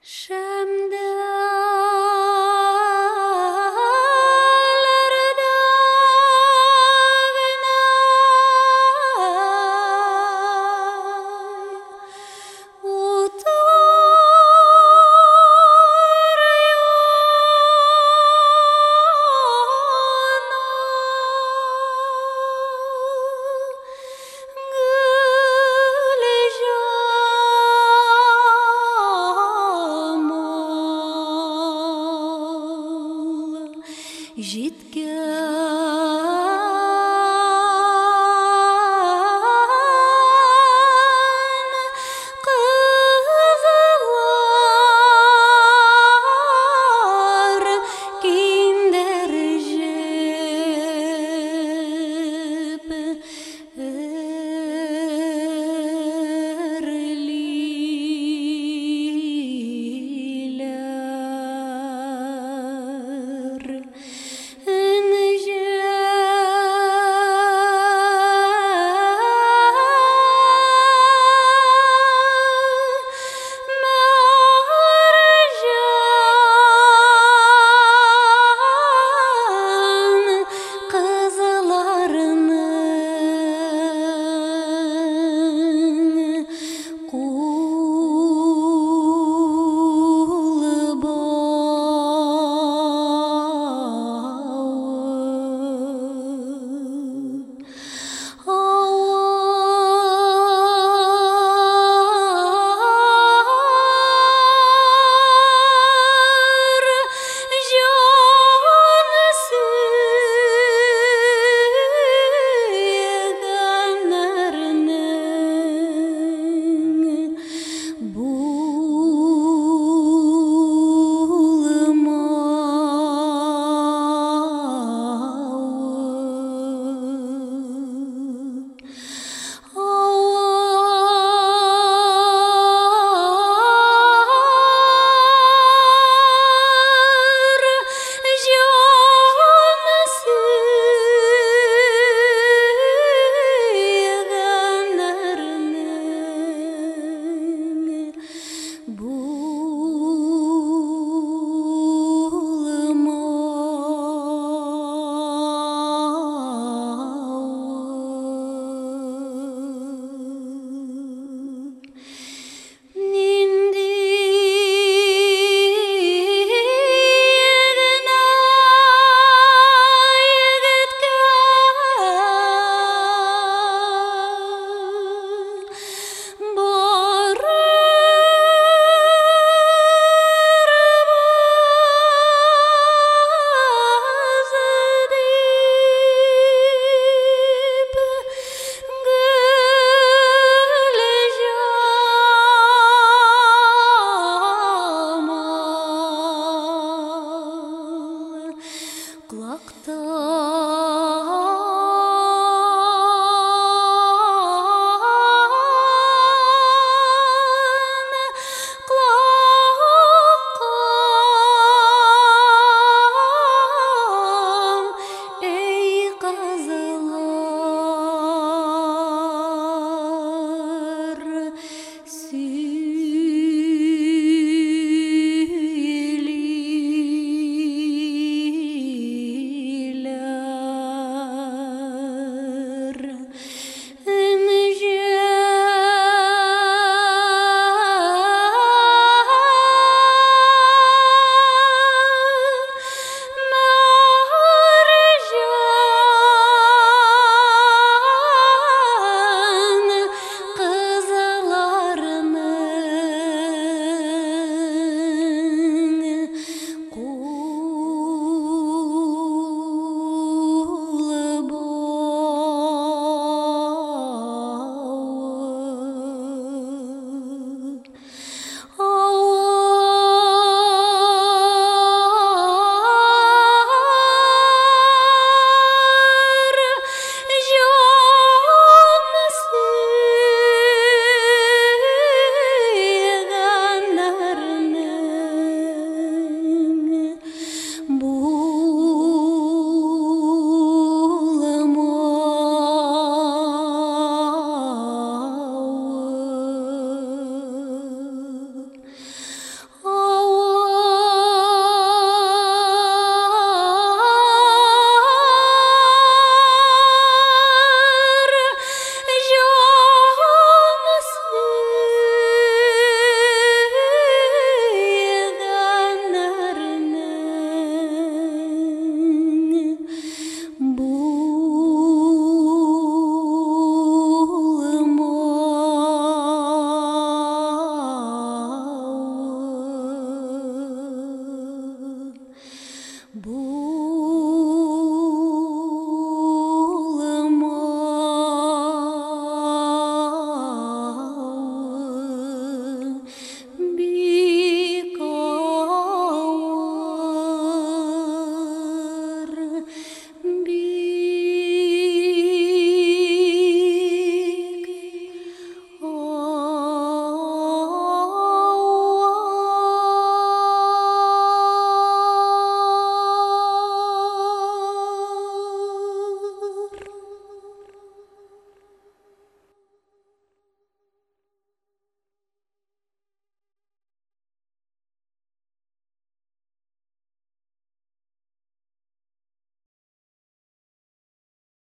是。gitgel